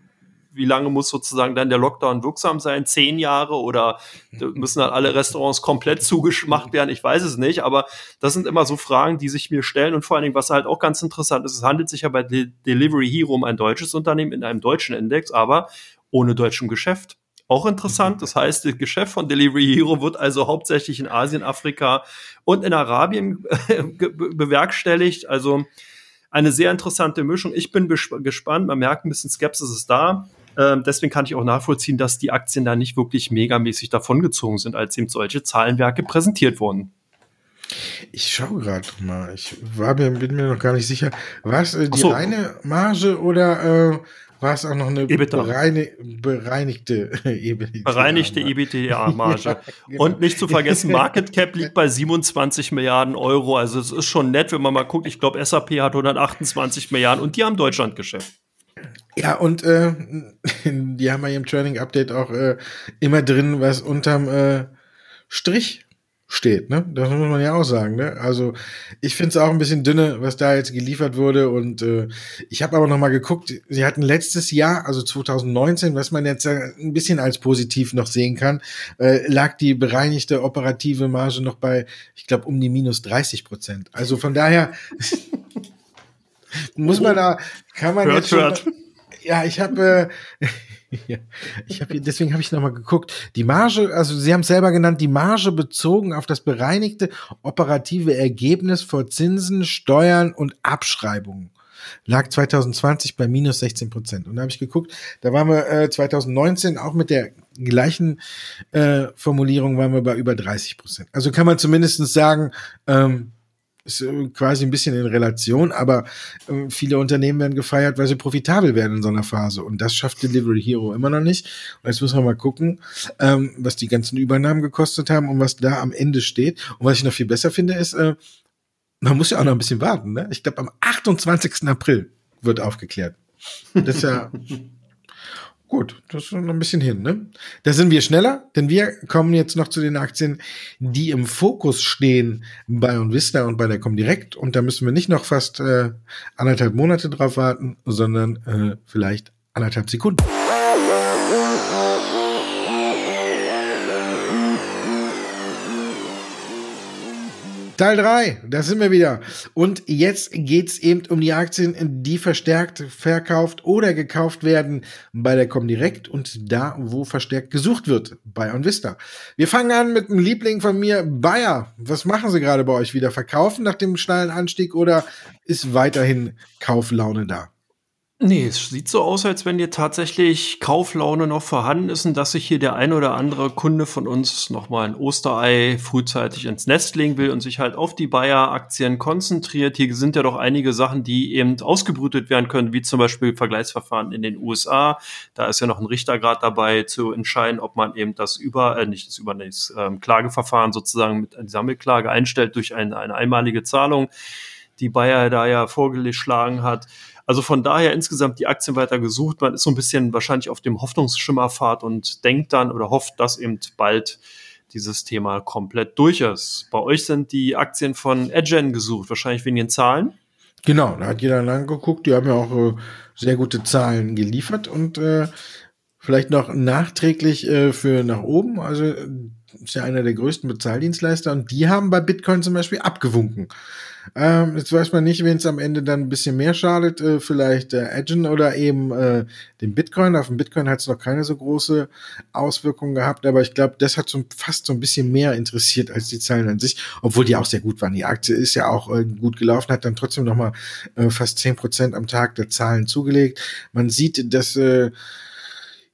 wie lange muss sozusagen dann der Lockdown wirksam sein? Zehn Jahre oder müssen dann alle Restaurants komplett zugemacht werden? Ich weiß es nicht, aber das sind immer so Fragen, die sich mir stellen und vor allen Dingen, was halt auch ganz interessant ist, es handelt sich ja bei De Delivery Hero um ein deutsches Unternehmen in einem deutschen Index, aber ohne deutschem Geschäft. Auch interessant. Das heißt, das Geschäft von Delivery Hero wird also hauptsächlich in Asien, Afrika und in Arabien bewerkstelligt. Also eine sehr interessante Mischung. Ich bin gespannt. Man merkt ein bisschen Skepsis ist da. Ähm, deswegen kann ich auch nachvollziehen, dass die Aktien da nicht wirklich megamäßig davongezogen sind, als eben solche Zahlenwerke präsentiert wurden. Ich schaue gerade mal. Ich war mir, bin mir noch gar nicht sicher. War es äh, die so. reine Marge oder äh, war es auch noch eine bereini bereinigte EBITDA? Bereinigte EBITDA-Marge. ja, genau. Und nicht zu vergessen, Market Cap liegt bei 27 Milliarden Euro. Also es ist schon nett, wenn man mal guckt. Ich glaube, SAP hat 128 Milliarden und die haben Deutschlandgeschäft. Ja, und äh, die haben ja im Training Update auch äh, immer drin, was unterm äh, Strich steht, ne? Das muss man ja auch sagen, ne? Also ich finde es auch ein bisschen dünne, was da jetzt geliefert wurde. Und äh, ich habe aber noch mal geguckt, sie hatten letztes Jahr, also 2019, was man jetzt ein bisschen als positiv noch sehen kann, äh, lag die bereinigte operative Marge noch bei, ich glaube, um die minus 30 Prozent. Also von daher muss man da, kann man hört, jetzt schon, hört. Ja, ich habe äh, ich habe deswegen habe ich noch mal geguckt. Die Marge, also Sie haben es selber genannt, die Marge bezogen auf das bereinigte operative Ergebnis vor Zinsen, Steuern und Abschreibungen lag 2020 bei minus 16 Prozent. Und da habe ich geguckt, da waren wir äh, 2019 auch mit der gleichen äh, Formulierung waren wir bei über 30 Prozent. Also kann man zumindest sagen, ähm, ist äh, quasi ein bisschen in Relation, aber äh, viele Unternehmen werden gefeiert, weil sie profitabel werden in so einer Phase. Und das schafft Delivery Hero immer noch nicht. Und jetzt müssen wir mal gucken, ähm, was die ganzen Übernahmen gekostet haben und was da am Ende steht. Und was ich noch viel besser finde, ist, äh, man muss ja auch noch ein bisschen warten. Ne? Ich glaube, am 28. April wird aufgeklärt. Das ist ja Gut, das ist noch ein bisschen hin, ne? Da sind wir schneller, denn wir kommen jetzt noch zu den Aktien, die im Fokus stehen bei Onvista und bei der Comdirect. Und da müssen wir nicht noch fast äh, anderthalb Monate drauf warten, sondern äh, vielleicht anderthalb Sekunden. Teil 3, da sind wir wieder. Und jetzt geht's eben um die Aktien, die verstärkt verkauft oder gekauft werden bei der Comdirect und da, wo verstärkt gesucht wird, bei OnVista. Wir fangen an mit einem Liebling von mir, Bayer. Was machen Sie gerade bei euch wieder? Verkaufen nach dem schnellen Anstieg oder ist weiterhin Kauflaune da? Nee, es sieht so aus, als wenn hier tatsächlich Kauflaune noch vorhanden ist und dass sich hier der ein oder andere Kunde von uns nochmal ein Osterei frühzeitig ins Nest legen will und sich halt auf die Bayer-Aktien konzentriert. Hier sind ja doch einige Sachen, die eben ausgebrütet werden können, wie zum Beispiel Vergleichsverfahren in den USA. Da ist ja noch ein Richter gerade dabei zu entscheiden, ob man eben das über, äh, nicht das über das ähm, Klageverfahren sozusagen mit einer Sammelklage einstellt durch eine, eine einmalige Zahlung, die Bayer da ja vorgeschlagen hat. Also von daher insgesamt die Aktien weiter gesucht. Man ist so ein bisschen wahrscheinlich auf dem Hoffnungsschimmerfahrt und denkt dann oder hofft, dass eben bald dieses Thema komplett durch ist. Bei euch sind die Aktien von Edgen gesucht, wahrscheinlich wegen den Zahlen. Genau, da hat jeder angeguckt. Die haben ja auch äh, sehr gute Zahlen geliefert und äh, vielleicht noch nachträglich äh, für nach oben. Also ist ja einer der größten Bezahldienstleister und die haben bei Bitcoin zum Beispiel abgewunken. Ähm, jetzt weiß man nicht, wenn es am Ende dann ein bisschen mehr schadet, äh, vielleicht äh, Edgen oder eben äh, dem Bitcoin. Auf dem Bitcoin hat es noch keine so große Auswirkungen gehabt, aber ich glaube, das hat so fast so ein bisschen mehr interessiert als die Zahlen an sich, obwohl die auch sehr gut waren. Die Aktie ist ja auch äh, gut gelaufen, hat dann trotzdem noch mal äh, fast zehn Prozent am Tag der Zahlen zugelegt. Man sieht, dass äh,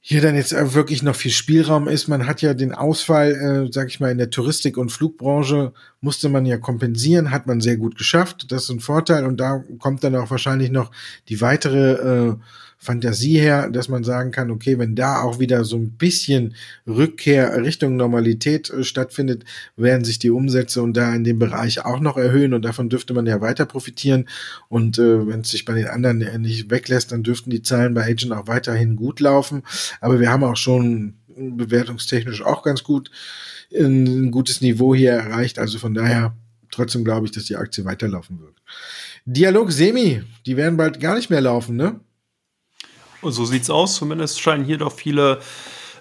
hier dann jetzt wirklich noch viel Spielraum ist. Man hat ja den Ausfall, äh, sag ich mal, in der Touristik- und Flugbranche musste man ja kompensieren, hat man sehr gut geschafft. Das ist ein Vorteil und da kommt dann auch wahrscheinlich noch die weitere äh, Fantasie her, dass man sagen kann, okay, wenn da auch wieder so ein bisschen Rückkehr Richtung Normalität äh, stattfindet, werden sich die Umsätze und da in dem Bereich auch noch erhöhen und davon dürfte man ja weiter profitieren. Und äh, wenn es sich bei den anderen nicht weglässt, dann dürften die Zahlen bei Agent auch weiterhin gut laufen. Aber wir haben auch schon bewertungstechnisch auch ganz gut ein gutes Niveau hier erreicht. Also von daher trotzdem glaube ich, dass die Aktie weiterlaufen wird. Dialog Semi, die werden bald gar nicht mehr laufen, ne? So sieht's aus. Zumindest scheinen hier doch viele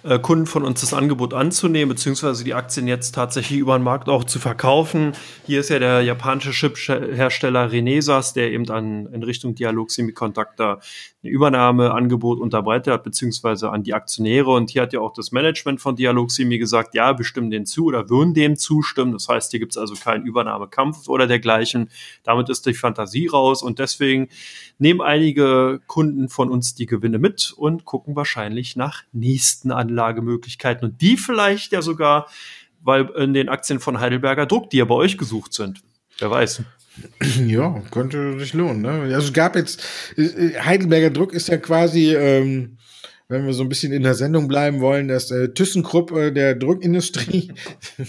äh, Kunden von uns das Angebot anzunehmen, beziehungsweise die Aktien jetzt tatsächlich über den Markt auch zu verkaufen. Hier ist ja der japanische Chiphersteller Renesas, der eben an, in Richtung Dialog Semiconductor eine Übernahmeangebot unterbreitet hat, beziehungsweise an die Aktionäre. Und hier hat ja auch das Management von Dialog Semi gesagt, ja, wir stimmen dem zu oder würden dem zustimmen. Das heißt, hier gibt es also keinen Übernahmekampf oder dergleichen. Damit ist die Fantasie raus und deswegen nehmen einige Kunden von uns die Gewinne mit und gucken wahrscheinlich nach nächsten Anlagemöglichkeiten und die vielleicht ja sogar, weil in den Aktien von Heidelberger Druck, die ja bei euch gesucht sind. Wer weiß. Ja, könnte sich lohnen. Ne? Also es gab jetzt, äh, Heidelberger Druck ist ja quasi, ähm, wenn wir so ein bisschen in der Sendung bleiben wollen, das äh, ThyssenKrupp äh, der Druckindustrie.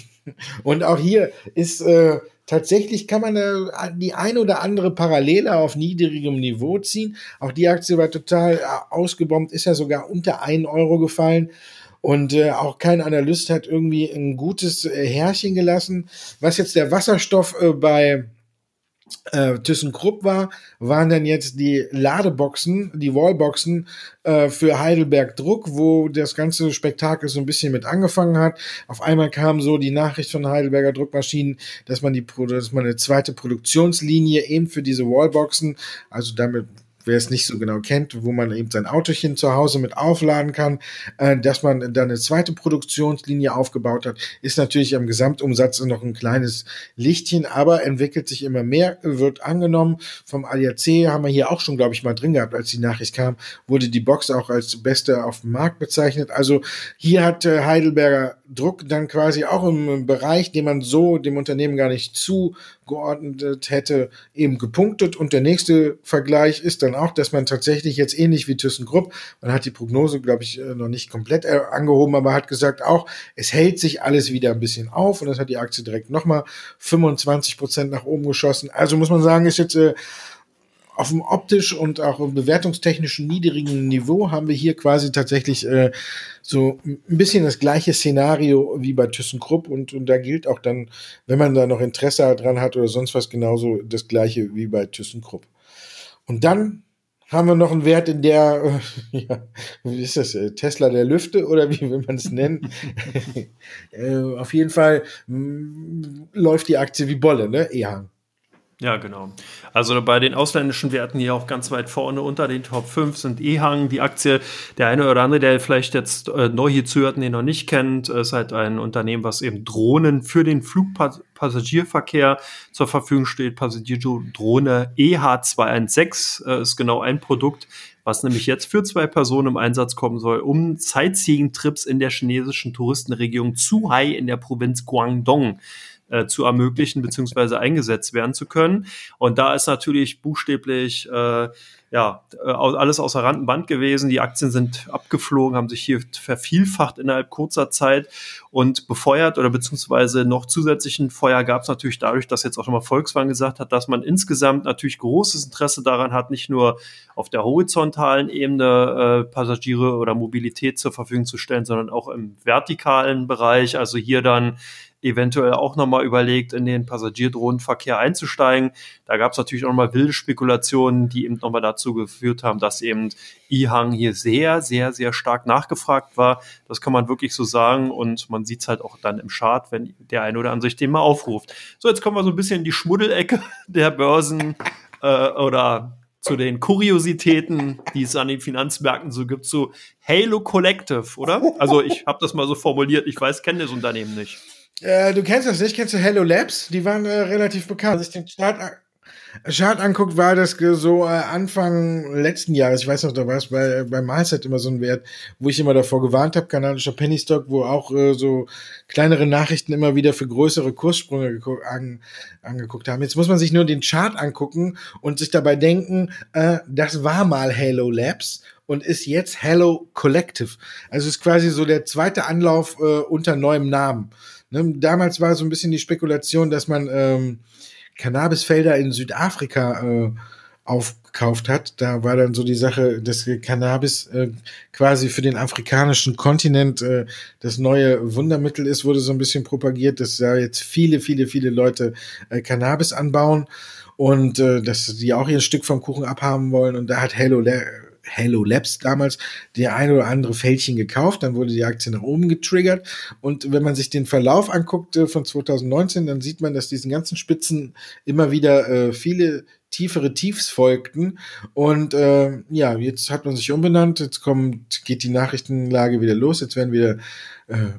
Und auch hier ist äh, tatsächlich kann man äh, die ein oder andere Parallele auf niedrigem Niveau ziehen. Auch die Aktie war total äh, ausgebombt, ist ja sogar unter einen Euro gefallen. Und äh, auch kein Analyst hat irgendwie ein gutes äh, Härchen gelassen. Was jetzt der Wasserstoff äh, bei äh, ThyssenKrupp war, waren dann jetzt die Ladeboxen, die Wallboxen äh, für Heidelberg Druck, wo das ganze Spektakel so ein bisschen mit angefangen hat. Auf einmal kam so die Nachricht von Heidelberger Druckmaschinen, dass man die, dass man eine zweite Produktionslinie eben für diese Wallboxen, also damit wer es nicht so genau kennt, wo man eben sein Autochen zu Hause mit aufladen kann, äh, dass man dann eine zweite Produktionslinie aufgebaut hat, ist natürlich am Gesamtumsatz noch ein kleines Lichtchen, aber entwickelt sich immer mehr, wird angenommen. Vom ADAC haben wir hier auch schon, glaube ich, mal drin gehabt, als die Nachricht kam, wurde die Box auch als beste auf dem Markt bezeichnet. Also hier hat äh, Heidelberger Druck dann quasi auch im Bereich, den man so dem Unternehmen gar nicht zugeordnet hätte, eben gepunktet. Und der nächste Vergleich ist dann auch, dass man tatsächlich jetzt ähnlich wie ThyssenKrupp, man hat die Prognose, glaube ich, äh, noch nicht komplett äh, angehoben, aber hat gesagt auch, es hält sich alles wieder ein bisschen auf und das hat die Aktie direkt nochmal 25 Prozent nach oben geschossen. Also muss man sagen, ist jetzt äh, auf dem optisch und auch bewertungstechnischen niedrigen Niveau haben wir hier quasi tatsächlich äh, so ein bisschen das gleiche Szenario wie bei ThyssenKrupp und, und da gilt auch dann, wenn man da noch Interesse dran hat oder sonst was, genauso das gleiche wie bei ThyssenKrupp. Und dann haben wir noch einen Wert in der, äh, ja, wie ist das, äh, Tesla der Lüfte oder wie will man es nennen? äh, auf jeden Fall mh, mm, läuft die Aktie wie Bolle, ne? Ehang. Ja, genau. Also bei den ausländischen Werten hier auch ganz weit vorne unter den Top 5 sind Ehang, die Aktie. Der eine oder andere, der vielleicht jetzt äh, neu hier zuhört und den noch nicht kennt, ist halt ein Unternehmen, was eben Drohnen für den Flugpassagierverkehr zur Verfügung steht. Passagierdrohne EH216 äh, ist genau ein Produkt, was nämlich jetzt für zwei Personen im Einsatz kommen soll, um Sightseeing-Trips in der chinesischen Touristenregion Zhuhai in der Provinz Guangdong äh, zu ermöglichen beziehungsweise eingesetzt werden zu können. Und da ist natürlich buchstäblich äh, ja alles außer Rand und Band gewesen. Die Aktien sind abgeflogen, haben sich hier vervielfacht innerhalb kurzer Zeit und befeuert oder beziehungsweise noch zusätzlichen Feuer gab es natürlich dadurch, dass jetzt auch nochmal Volkswagen gesagt hat, dass man insgesamt natürlich großes Interesse daran hat, nicht nur auf der horizontalen Ebene äh, Passagiere oder Mobilität zur Verfügung zu stellen, sondern auch im vertikalen Bereich, also hier dann eventuell auch nochmal überlegt, in den Passagierdrohnenverkehr einzusteigen. Da gab es natürlich auch nochmal wilde Spekulationen, die eben nochmal dazu geführt haben, dass eben Ihang hier sehr, sehr, sehr stark nachgefragt war. Das kann man wirklich so sagen und man sieht es halt auch dann im Chart, wenn der eine oder andere sich den mal aufruft. So, jetzt kommen wir so ein bisschen in die Schmuddelecke der Börsen äh, oder zu den Kuriositäten, die es an den Finanzmärkten so gibt, so Halo Collective, oder? Also ich habe das mal so formuliert, ich weiß, kenne das Unternehmen nicht. Äh, du kennst das nicht, kennst du Hello Labs? Die waren äh, relativ bekannt. Man sich den Chart, Chart anguckt, war das so äh, Anfang letzten Jahres, ich weiß noch, da war es bei, bei Mindset immer so ein Wert, wo ich immer davor gewarnt habe, kanadischer Penny Stock, wo auch äh, so kleinere Nachrichten immer wieder für größere Kurssprünge an, angeguckt haben. Jetzt muss man sich nur den Chart angucken und sich dabei denken, äh, das war mal Halo Labs und ist jetzt Hello Collective. Also ist quasi so der zweite Anlauf äh, unter neuem Namen. Ne, damals war so ein bisschen die Spekulation, dass man ähm, Cannabisfelder in Südafrika äh, aufgekauft hat. Da war dann so die Sache, dass Cannabis äh, quasi für den afrikanischen Kontinent äh, das neue Wundermittel ist, wurde so ein bisschen propagiert, dass da jetzt viele, viele, viele Leute äh, Cannabis anbauen und äh, dass die auch ihr Stück vom Kuchen abhaben wollen. Und da hat Halo Hello Labs damals der ein oder andere Fältchen gekauft, dann wurde die Aktie nach oben getriggert. Und wenn man sich den Verlauf anguckt äh, von 2019, dann sieht man, dass diesen ganzen Spitzen immer wieder äh, viele tiefere Tiefs folgten. Und äh, ja, jetzt hat man sich umbenannt, jetzt kommt geht die Nachrichtenlage wieder los, jetzt werden wieder äh,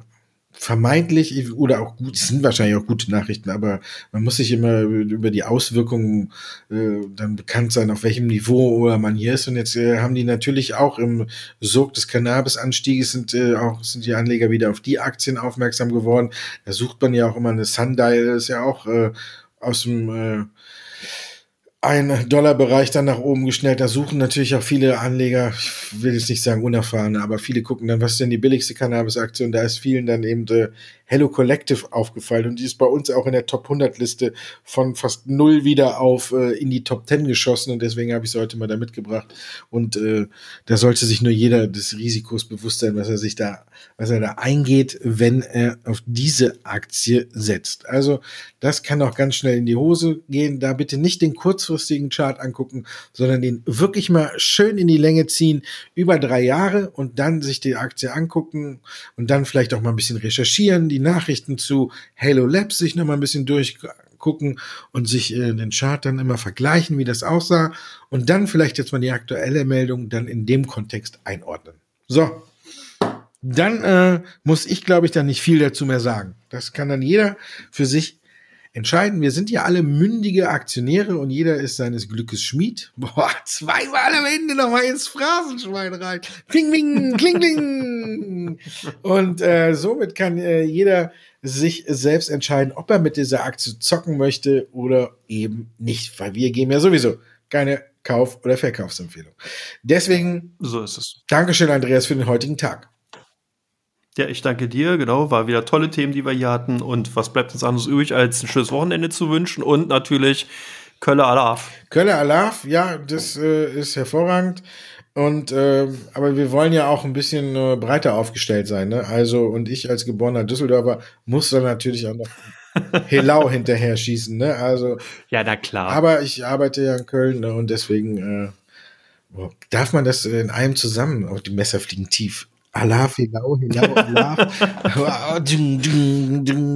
vermeintlich oder auch gut, sind wahrscheinlich auch gute Nachrichten, aber man muss sich immer über die Auswirkungen äh, dann bekannt sein, auf welchem Niveau oder man hier ist. Und jetzt äh, haben die natürlich auch im Sog des Cannabis-Anstieges sind äh, auch sind die Anleger wieder auf die Aktien aufmerksam geworden. Da sucht man ja auch immer eine Sundial, ist ja auch äh, aus dem äh, ein Dollarbereich dann nach oben geschnellt. Da suchen natürlich auch viele Anleger, ich will jetzt nicht sagen unerfahrene, aber viele gucken dann, was ist denn die billigste Cannabis-Aktie? Und da ist vielen dann eben äh, Hello Collective aufgefallen und die ist bei uns auch in der Top 100 Liste von fast null wieder auf äh, in die Top 10 geschossen und deswegen habe ich sie heute mal da mitgebracht und äh, da sollte sich nur jeder des Risikos bewusst sein, was er sich da, was er da eingeht, wenn er auf diese Aktie setzt. Also das kann auch ganz schnell in die Hose gehen. Da bitte nicht den kurzfristigen Chart angucken, sondern den wirklich mal schön in die Länge ziehen über drei Jahre und dann sich die Aktie angucken und dann vielleicht auch mal ein bisschen recherchieren, die Nachrichten zu Halo Labs sich nochmal ein bisschen durchgucken und sich äh, den Chart dann immer vergleichen, wie das aussah und dann vielleicht jetzt mal die aktuelle Meldung dann in dem Kontext einordnen. So, dann äh, muss ich, glaube ich, da nicht viel dazu mehr sagen. Das kann dann jeder für sich entscheiden. Wir sind ja alle mündige Aktionäre und jeder ist seines Glückes Schmied. Boah, zweimal am Ende nochmal ins Phrasenschwein rein. Ping, ping, kling, kling. Und äh, somit kann äh, jeder sich selbst entscheiden, ob er mit dieser Aktie zocken möchte oder eben nicht. Weil wir geben ja sowieso keine Kauf- oder Verkaufsempfehlung. Deswegen. So ist es. Dankeschön, Andreas, für den heutigen Tag. Ja, ich danke dir, genau. War wieder tolle Themen, die wir hier hatten. Und was bleibt uns anderes übrig, als ein schönes Wochenende zu wünschen und natürlich Kölle Alaf. Kölle Alaf, ja, das äh, ist hervorragend. Und äh, aber wir wollen ja auch ein bisschen äh, breiter aufgestellt sein, ne? Also, und ich als geborener Düsseldorfer muss dann natürlich auch noch Helau hinterher schießen, ne? Also. Ja, na klar. Aber ich arbeite ja in Köln ne? und deswegen äh, Darf man das in einem zusammen? Auch die Messer fliegen tief. Alaf, Hilau, Hilau, Alaf.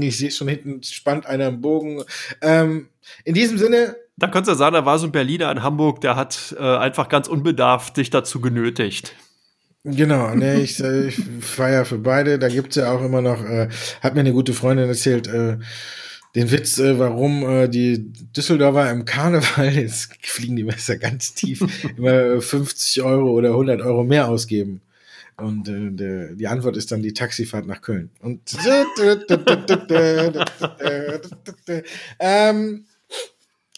ich sehe schon hinten spannt einer im Bogen. Ähm, in diesem Sinne. Da kannst du sagen, da war so ein Berliner in Hamburg, der hat äh, einfach ganz unbedarft dich dazu genötigt. Genau, ne, ich, äh, ich feier für beide. Da gibt's ja auch immer noch, äh, hat mir eine gute Freundin erzählt, äh, den Witz, äh, warum äh, die Düsseldorfer im Karneval, jetzt fliegen die Messer ganz tief, immer 50 Euro oder 100 Euro mehr ausgeben. Und äh, die Antwort ist dann die Taxifahrt nach Köln. Und ähm,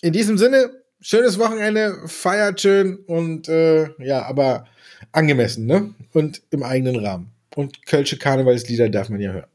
in diesem Sinne, schönes Wochenende, feiert schön und äh, ja, aber angemessen, ne? Und im eigenen Rahmen. Und Kölsche Karnevalslieder darf man ja hören.